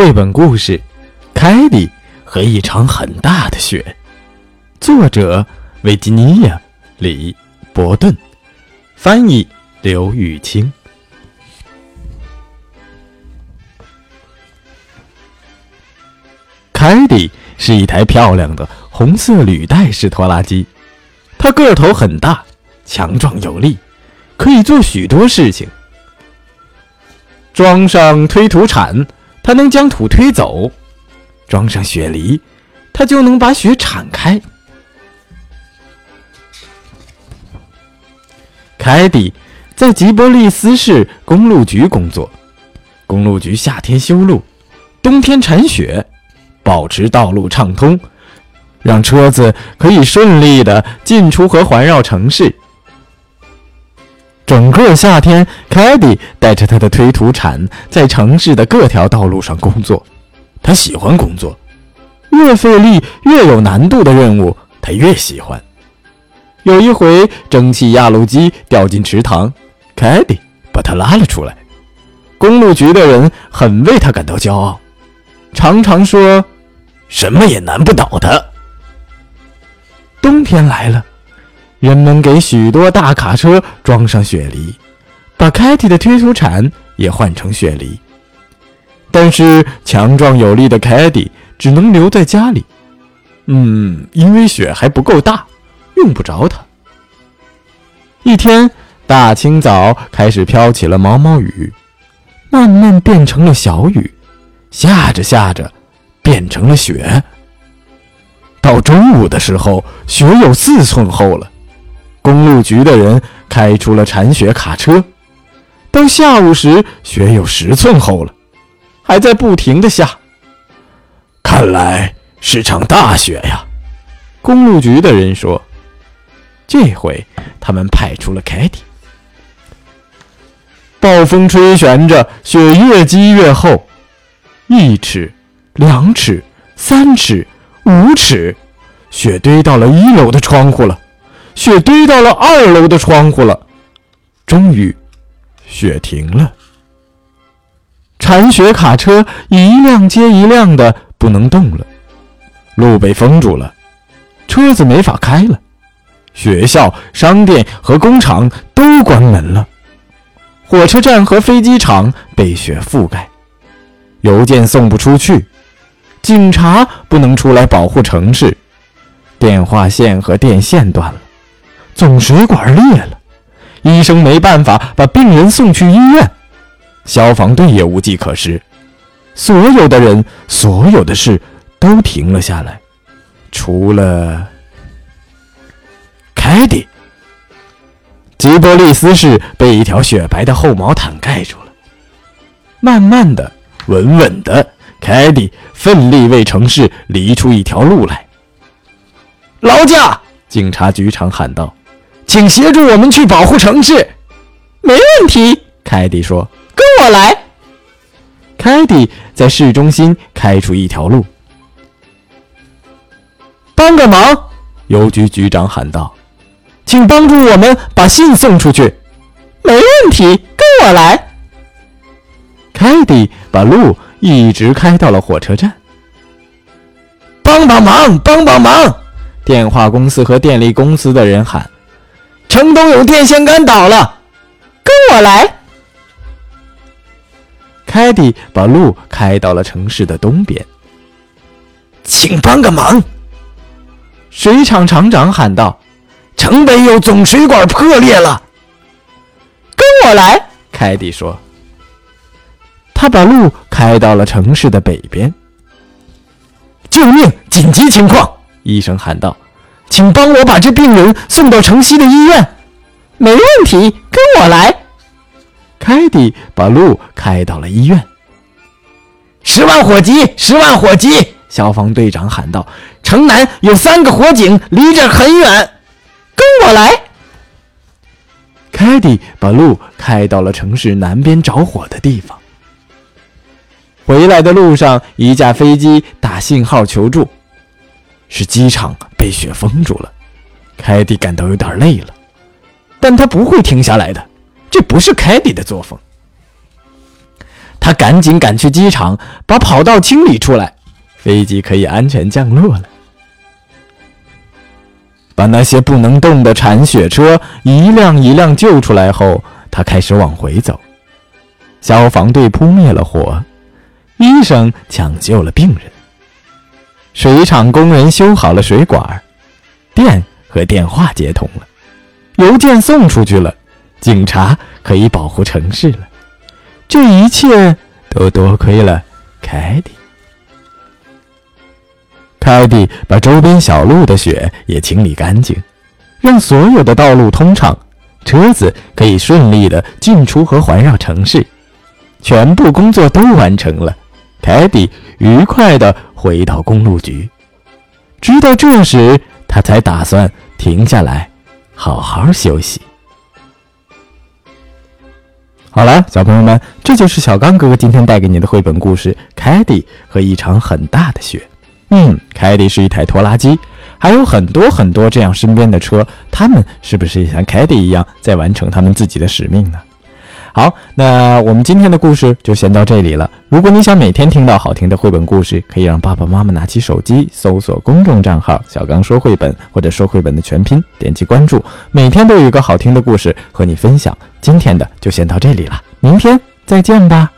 绘本故事《凯蒂和一场很大的雪》，作者维吉尼亚·李·伯顿，翻译刘雨清。凯蒂是一台漂亮的红色履带式拖拉机，它个头很大，强壮有力，可以做许多事情。装上推土铲。它能将土推走，装上雪梨，它就能把雪铲开。凯蒂在吉伯利斯市公路局工作，公路局夏天修路，冬天铲雪，保持道路畅通，让车子可以顺利的进出和环绕城市。整个夏天，凯蒂带着他的推土铲在城市的各条道路上工作。他喜欢工作，越费力、越有难度的任务，他越喜欢。有一回，蒸汽压路机掉进池塘，凯蒂把它拉了出来。公路局的人很为他感到骄傲，常常说：“什么也难不倒他。”冬天来了。人们给许多大卡车装上雪梨，把凯蒂的推土铲也换成雪梨。但是强壮有力的凯蒂只能留在家里，嗯，因为雪还不够大，用不着它。一天大清早开始飘起了毛毛雨，慢慢变成了小雨，下着下着变成了雪。到中午的时候，雪有四寸厚了。公路局的人开出了铲雪卡车，到下午时，雪有十寸厚了，还在不停的下。看来是场大雪呀！公路局的人说。这回他们派出了凯蒂。暴风吹旋着，雪越积越厚，一尺、两尺、三尺、五尺，雪堆到了一楼的窗户了。雪堆到了二楼的窗户了，终于，雪停了。铲雪卡车一辆接一辆的不能动了，路被封住了，车子没法开了，学校、商店和工厂都关门了，火车站和飞机场被雪覆盖，邮件送不出去，警察不能出来保护城市，电话线和电线断了。总水管裂了，医生没办法把病人送去医院，消防队也无计可施，所有的人，所有的事都停了下来，除了凯蒂。吉伯利斯市被一条雪白的厚毛毯盖住了，慢慢的，稳稳的，凯蒂奋力为城市犁出一条路来。劳驾！警察局长喊道。请协助我们去保护城市，没问题。凯蒂说：“跟我来。”凯蒂在市中心开出一条路。帮个忙，邮局局长喊道：“请帮助我们把信送出去。”没问题，跟我来。凯蒂把路一直开到了火车站。帮帮忙，帮帮忙！电话公司和电力公司的人喊。城东有电线杆倒了，跟我来。凯蒂把路开到了城市的东边。请帮个忙，水厂厂长喊道：“城北有总水管破裂了。”跟我来，凯蒂说。他把路开到了城市的北边。救命！紧急情况！医生喊道。请帮我把这病人送到城西的医院。没问题，跟我来。凯蒂把路开到了医院。十万火急！十万火急！消防队长喊道：“城南有三个火警，离这很远。”跟我来。凯蒂把路开到了城市南边着火的地方。回来的路上，一架飞机打信号求助。是机场被雪封住了，凯蒂感到有点累了，但他不会停下来的，这不是凯蒂的作风。他赶紧赶去机场，把跑道清理出来，飞机可以安全降落了。把那些不能动的铲雪车一辆一辆救出来后，他开始往回走。消防队扑灭了火，医生抢救了病人，水厂工人修好了水管，电和电话接通了，邮件送出去了，警察可以保护城市了。这一切都多亏了凯蒂。凯蒂把周边小路的雪也清理干净，让所有的道路通畅，车子可以顺利的进出和环绕城市。全部工作都完成了，凯蒂愉快地回到公路局。直到这时，他才打算停下来，好好休息。好了，小朋友们，这就是小刚哥哥今天带给你的绘本故事《凯蒂和一场很大的雪》。嗯，凯蒂是一台拖拉机，还有很多很多这样身边的车，他们是不是也像凯蒂一样在完成他们自己的使命呢？好，那我们今天的故事就先到这里了。如果你想每天听到好听的绘本故事，可以让爸爸妈妈拿起手机搜索公众账号“小刚说绘本”或者“说绘本”的全拼，点击关注，每天都有一个好听的故事和你分享。今天的就先到这里了，明天再见吧。